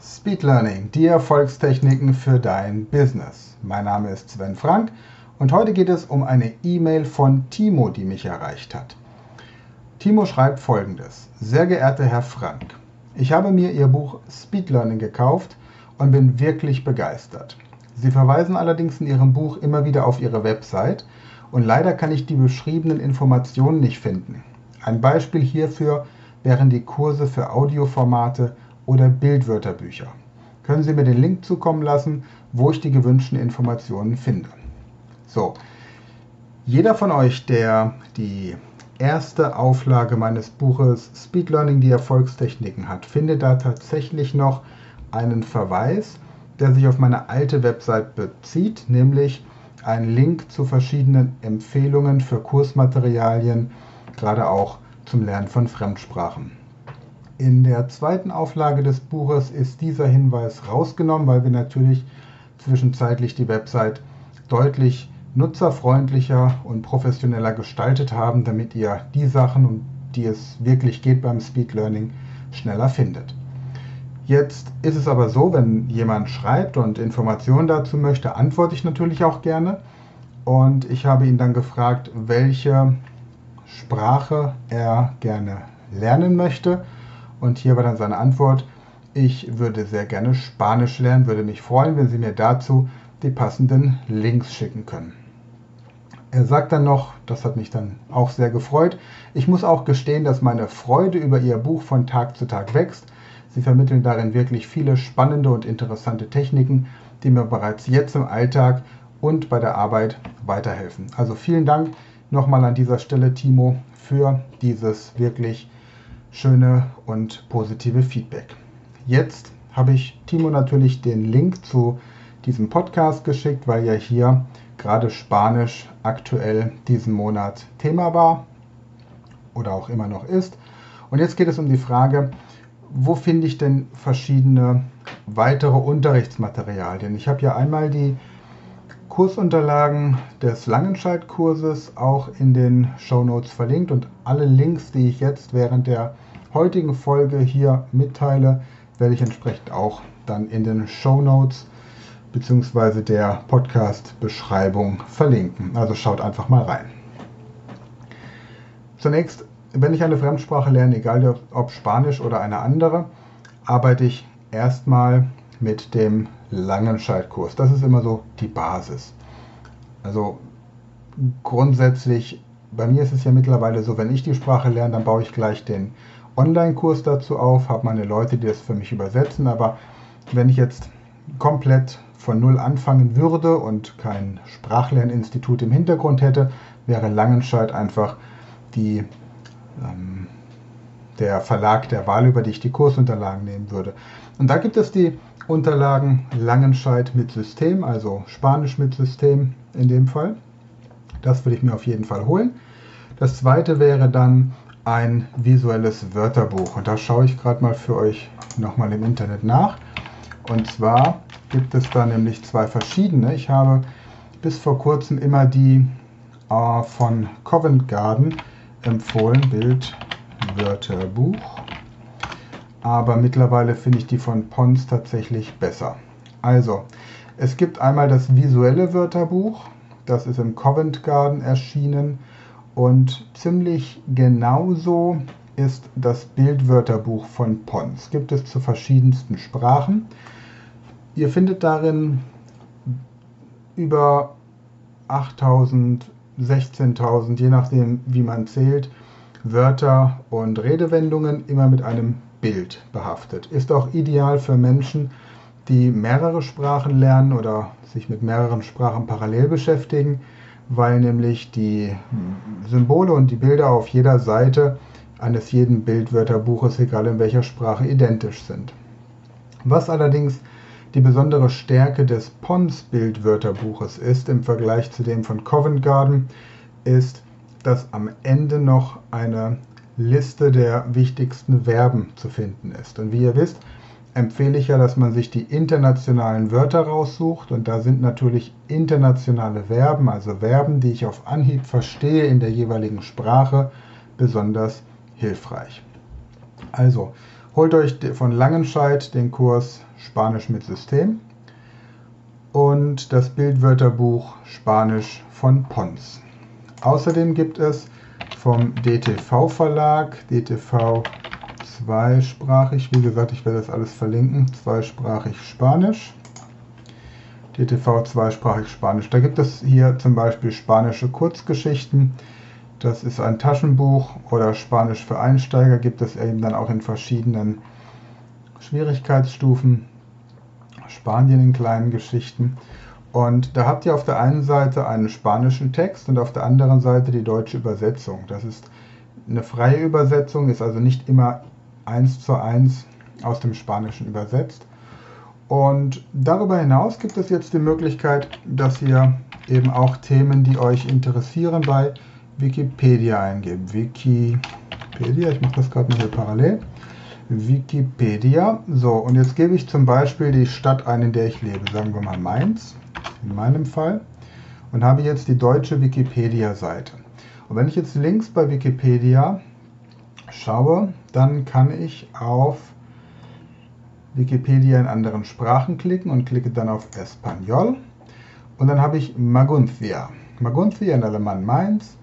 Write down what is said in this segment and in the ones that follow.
Speed Learning, die Erfolgstechniken für dein Business. Mein Name ist Sven Frank und heute geht es um eine E-Mail von Timo, die mich erreicht hat. Timo schreibt folgendes. Sehr geehrter Herr Frank, ich habe mir Ihr Buch Speed Learning gekauft und bin wirklich begeistert. Sie verweisen allerdings in Ihrem Buch immer wieder auf Ihre Website und leider kann ich die beschriebenen Informationen nicht finden. Ein Beispiel hierfür wären die Kurse für Audioformate oder Bildwörterbücher. Können Sie mir den Link zukommen lassen, wo ich die gewünschten Informationen finde. So, jeder von euch, der die erste Auflage meines Buches Speed Learning, die Erfolgstechniken hat, findet da tatsächlich noch einen Verweis, der sich auf meine alte Website bezieht, nämlich einen Link zu verschiedenen Empfehlungen für Kursmaterialien, gerade auch zum Lernen von Fremdsprachen. In der zweiten Auflage des Buches ist dieser Hinweis rausgenommen, weil wir natürlich zwischenzeitlich die Website deutlich nutzerfreundlicher und professioneller gestaltet haben, damit ihr die Sachen, um die es wirklich geht beim Speed Learning, schneller findet. Jetzt ist es aber so, wenn jemand schreibt und Informationen dazu möchte, antworte ich natürlich auch gerne. Und ich habe ihn dann gefragt, welche Sprache er gerne lernen möchte. Und hier war dann seine Antwort, ich würde sehr gerne Spanisch lernen, würde mich freuen, wenn Sie mir dazu die passenden Links schicken können. Er sagt dann noch, das hat mich dann auch sehr gefreut, ich muss auch gestehen, dass meine Freude über Ihr Buch von Tag zu Tag wächst. Sie vermitteln darin wirklich viele spannende und interessante Techniken, die mir bereits jetzt im Alltag und bei der Arbeit weiterhelfen. Also vielen Dank nochmal an dieser Stelle, Timo, für dieses wirklich schöne und positive Feedback. Jetzt habe ich Timo natürlich den Link zu diesem Podcast geschickt, weil ja hier gerade Spanisch aktuell diesen Monat Thema war oder auch immer noch ist. Und jetzt geht es um die Frage, wo finde ich denn verschiedene weitere Unterrichtsmaterialien? Ich habe ja einmal die Kursunterlagen des Langenscheid-Kurses auch in den Show Notes verlinkt und alle Links, die ich jetzt während der heutigen Folge hier mitteile, werde ich entsprechend auch dann in den Show Notes bzw. der Podcast-Beschreibung verlinken. Also schaut einfach mal rein. Zunächst, wenn ich eine Fremdsprache lerne, egal ob Spanisch oder eine andere, arbeite ich erstmal mit dem Langenscheid-Kurs. Das ist immer so die Basis. Also grundsätzlich, bei mir ist es ja mittlerweile so, wenn ich die Sprache lerne, dann baue ich gleich den Online-Kurs dazu auf, habe meine Leute, die das für mich übersetzen. Aber wenn ich jetzt komplett von Null anfangen würde und kein Sprachlerninstitut im Hintergrund hätte, wäre Langenscheid einfach die, ähm, der Verlag der Wahl, über die ich die Kursunterlagen nehmen würde. Und da gibt es die Unterlagen Langenscheid mit System, also Spanisch mit System in dem Fall. Das würde ich mir auf jeden Fall holen. Das zweite wäre dann ein visuelles Wörterbuch. Und da schaue ich gerade mal für euch nochmal im Internet nach. Und zwar gibt es da nämlich zwei verschiedene. Ich habe bis vor kurzem immer die äh, von Covent Garden empfohlen, Bildwörterbuch. Aber mittlerweile finde ich die von Pons tatsächlich besser. Also, es gibt einmal das visuelle Wörterbuch. Das ist im Covent Garden erschienen und ziemlich genauso ist das Bildwörterbuch von Pons. Gibt es zu verschiedensten Sprachen. Ihr findet darin über 8000, 16.000, je nachdem wie man zählt, Wörter und Redewendungen immer mit einem Bild behaftet. Ist auch ideal für Menschen, die mehrere Sprachen lernen oder sich mit mehreren Sprachen parallel beschäftigen weil nämlich die Symbole und die Bilder auf jeder Seite eines jeden Bildwörterbuches, egal in welcher Sprache, identisch sind. Was allerdings die besondere Stärke des Pons Bildwörterbuches ist im Vergleich zu dem von Covent Garden, ist, dass am Ende noch eine Liste der wichtigsten Verben zu finden ist. Und wie ihr wisst, empfehle ich ja, dass man sich die internationalen Wörter raussucht und da sind natürlich internationale Verben, also Verben, die ich auf Anhieb verstehe in der jeweiligen Sprache, besonders hilfreich. Also Holt euch von Langenscheid den Kurs Spanisch mit System und das Bildwörterbuch Spanisch von Pons. Außerdem gibt es vom DTV Verlag, DTV zweisprachig, wie gesagt, ich werde das alles verlinken, zweisprachig Spanisch. DTV zweisprachig Spanisch. Da gibt es hier zum Beispiel spanische Kurzgeschichten. Das ist ein Taschenbuch oder Spanisch für Einsteiger gibt es eben dann auch in verschiedenen Schwierigkeitsstufen. Spanien in kleinen Geschichten. Und da habt ihr auf der einen Seite einen spanischen Text und auf der anderen Seite die deutsche Übersetzung. Das ist eine freie Übersetzung, ist also nicht immer eins zu eins aus dem Spanischen übersetzt. Und darüber hinaus gibt es jetzt die Möglichkeit, dass ihr eben auch Themen, die euch interessieren, bei Wikipedia eingebt. Wikipedia, ich mache das gerade mal hier parallel. Wikipedia. So, und jetzt gebe ich zum Beispiel die Stadt ein, in der ich lebe. Sagen wir mal Mainz, in meinem Fall. Und habe jetzt die deutsche Wikipedia-Seite. Und wenn ich jetzt links bei Wikipedia schaue, dann kann ich auf Wikipedia in anderen Sprachen klicken und klicke dann auf Espanol. Und dann habe ich Maguncia. Maguncia in Alemán Mainz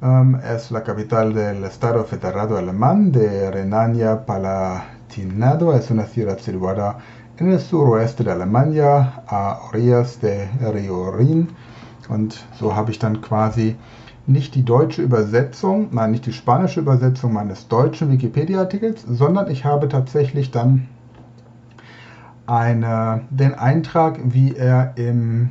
um, es la capital del estado federado alemán de Renania-Palatinado. Es una ciudad situada en el suroeste de Alemania, a orillas de Rio Rin. Und so habe ich dann quasi nicht die deutsche Übersetzung, nein, nicht die spanische Übersetzung meines deutschen Wikipedia-Artikels, sondern ich habe tatsächlich dann eine, den Eintrag, wie er im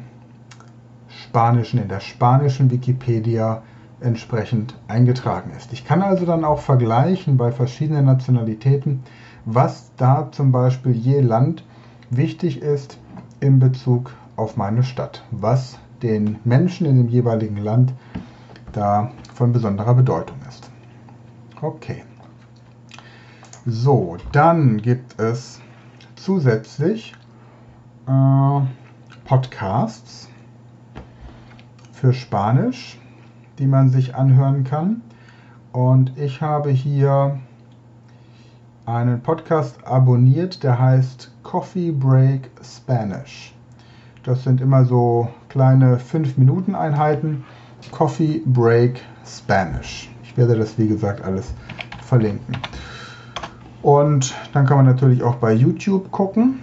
Spanischen, in der spanischen Wikipedia entsprechend eingetragen ist. Ich kann also dann auch vergleichen bei verschiedenen Nationalitäten, was da zum Beispiel je Land wichtig ist in Bezug auf meine Stadt, was den Menschen in dem jeweiligen Land da von besonderer Bedeutung ist. Okay. So, dann gibt es zusätzlich äh, Podcasts für Spanisch die man sich anhören kann. Und ich habe hier einen Podcast abonniert, der heißt Coffee Break Spanish. Das sind immer so kleine 5-Minuten-Einheiten. Coffee Break Spanish. Ich werde das, wie gesagt, alles verlinken. Und dann kann man natürlich auch bei YouTube gucken.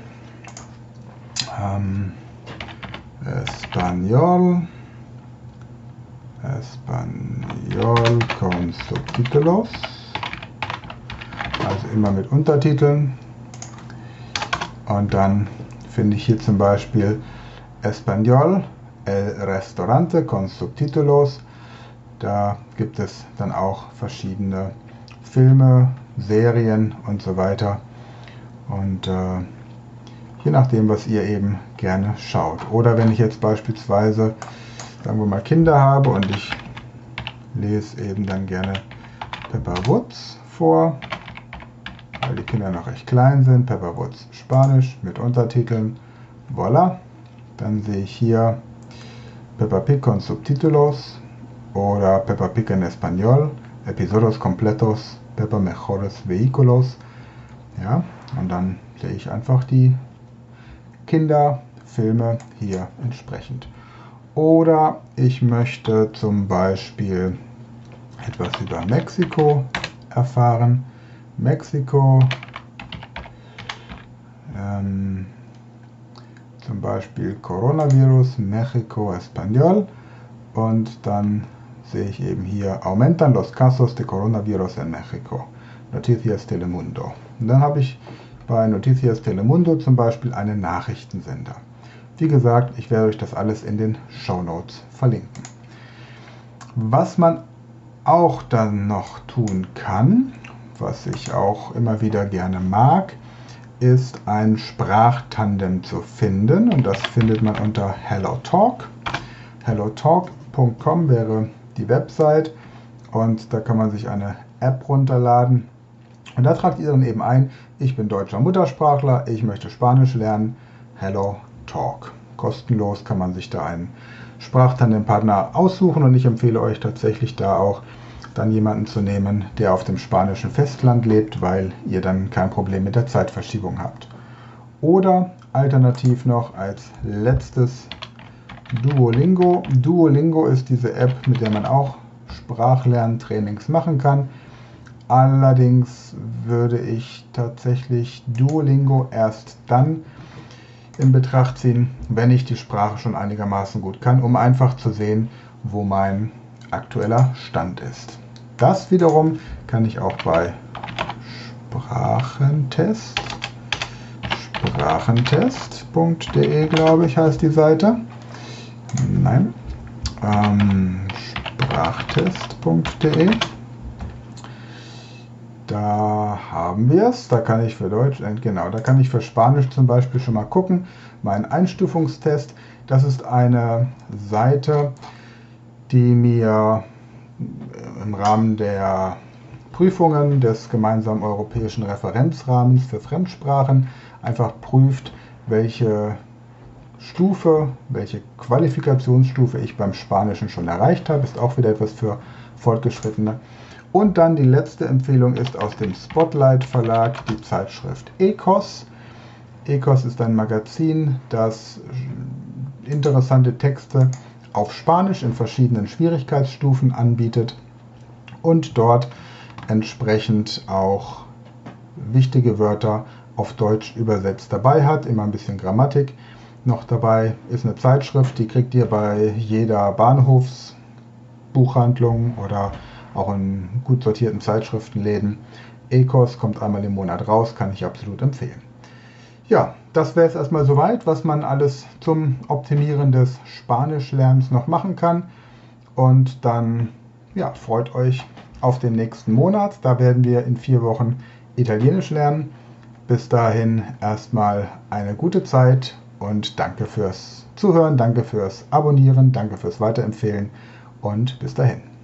Ähm, Espanol. Español con subtítulos. Also immer mit Untertiteln. Und dann finde ich hier zum Beispiel Español, el restaurante con subtítulos. Da gibt es dann auch verschiedene Filme, Serien und so weiter. Und äh, je nachdem, was ihr eben gerne schaut. Oder wenn ich jetzt beispielsweise sagen wir mal, Kinder habe und ich lese eben dann gerne Pepper Woods vor, weil die Kinder noch recht klein sind. Pepper Woods Spanisch mit Untertiteln. Voila. Dann sehe ich hier Peppa Pig con subtítulos oder Peppa Pig en Español, Episodios completos, Peppa Mejores Vehículos. Ja, und dann sehe ich einfach die Kinderfilme hier entsprechend. Oder ich möchte zum Beispiel etwas über Mexiko erfahren. Mexiko, ähm, zum Beispiel Coronavirus, Mexico Español. Und dann sehe ich eben hier, aumentan los casos de coronavirus en Mexico. Noticias Telemundo. Und dann habe ich bei Noticias Telemundo zum Beispiel einen Nachrichtensender. Wie gesagt, ich werde euch das alles in den Show Notes verlinken. Was man auch dann noch tun kann, was ich auch immer wieder gerne mag, ist ein Sprachtandem zu finden und das findet man unter HelloTalk. HelloTalk.com wäre die Website und da kann man sich eine App runterladen und da tragt ihr dann eben ein, ich bin deutscher Muttersprachler, ich möchte Spanisch lernen, Hello Talk. Kostenlos kann man sich da einen Sprachtandempartner aussuchen und ich empfehle euch tatsächlich da auch dann jemanden zu nehmen, der auf dem spanischen Festland lebt, weil ihr dann kein Problem mit der Zeitverschiebung habt. Oder alternativ noch als letztes Duolingo. Duolingo ist diese App, mit der man auch Sprachlerntrainings machen kann. Allerdings würde ich tatsächlich Duolingo erst dann in Betracht ziehen, wenn ich die Sprache schon einigermaßen gut kann, um einfach zu sehen, wo mein aktueller Stand ist. Das wiederum kann ich auch bei Sprachentest, sprachentest.de glaube ich heißt die Seite. Nein, ähm, sprachtest.de. Da haben wir es. Da kann ich für Deutsch, äh, genau, da kann ich für Spanisch zum Beispiel schon mal gucken. Mein Einstufungstest, das ist eine Seite, die mir im Rahmen der Prüfungen des gemeinsamen europäischen Referenzrahmens für Fremdsprachen einfach prüft, welche Stufe, welche Qualifikationsstufe ich beim Spanischen schon erreicht habe. Ist auch wieder etwas für Fortgeschrittene. Und dann die letzte Empfehlung ist aus dem Spotlight Verlag die Zeitschrift Ecos. Ecos ist ein Magazin, das interessante Texte auf Spanisch in verschiedenen Schwierigkeitsstufen anbietet und dort entsprechend auch wichtige Wörter auf Deutsch übersetzt dabei hat, immer ein bisschen Grammatik noch dabei. Ist eine Zeitschrift, die kriegt ihr bei jeder Bahnhofsbuchhandlung oder auch in gut sortierten Zeitschriftenläden. Ecos kommt einmal im Monat raus, kann ich absolut empfehlen. Ja, das wäre es erstmal soweit, was man alles zum Optimieren des Spanischlernens noch machen kann. Und dann ja, freut euch auf den nächsten Monat. Da werden wir in vier Wochen Italienisch lernen. Bis dahin erstmal eine gute Zeit und danke fürs Zuhören, danke fürs Abonnieren, danke fürs Weiterempfehlen und bis dahin.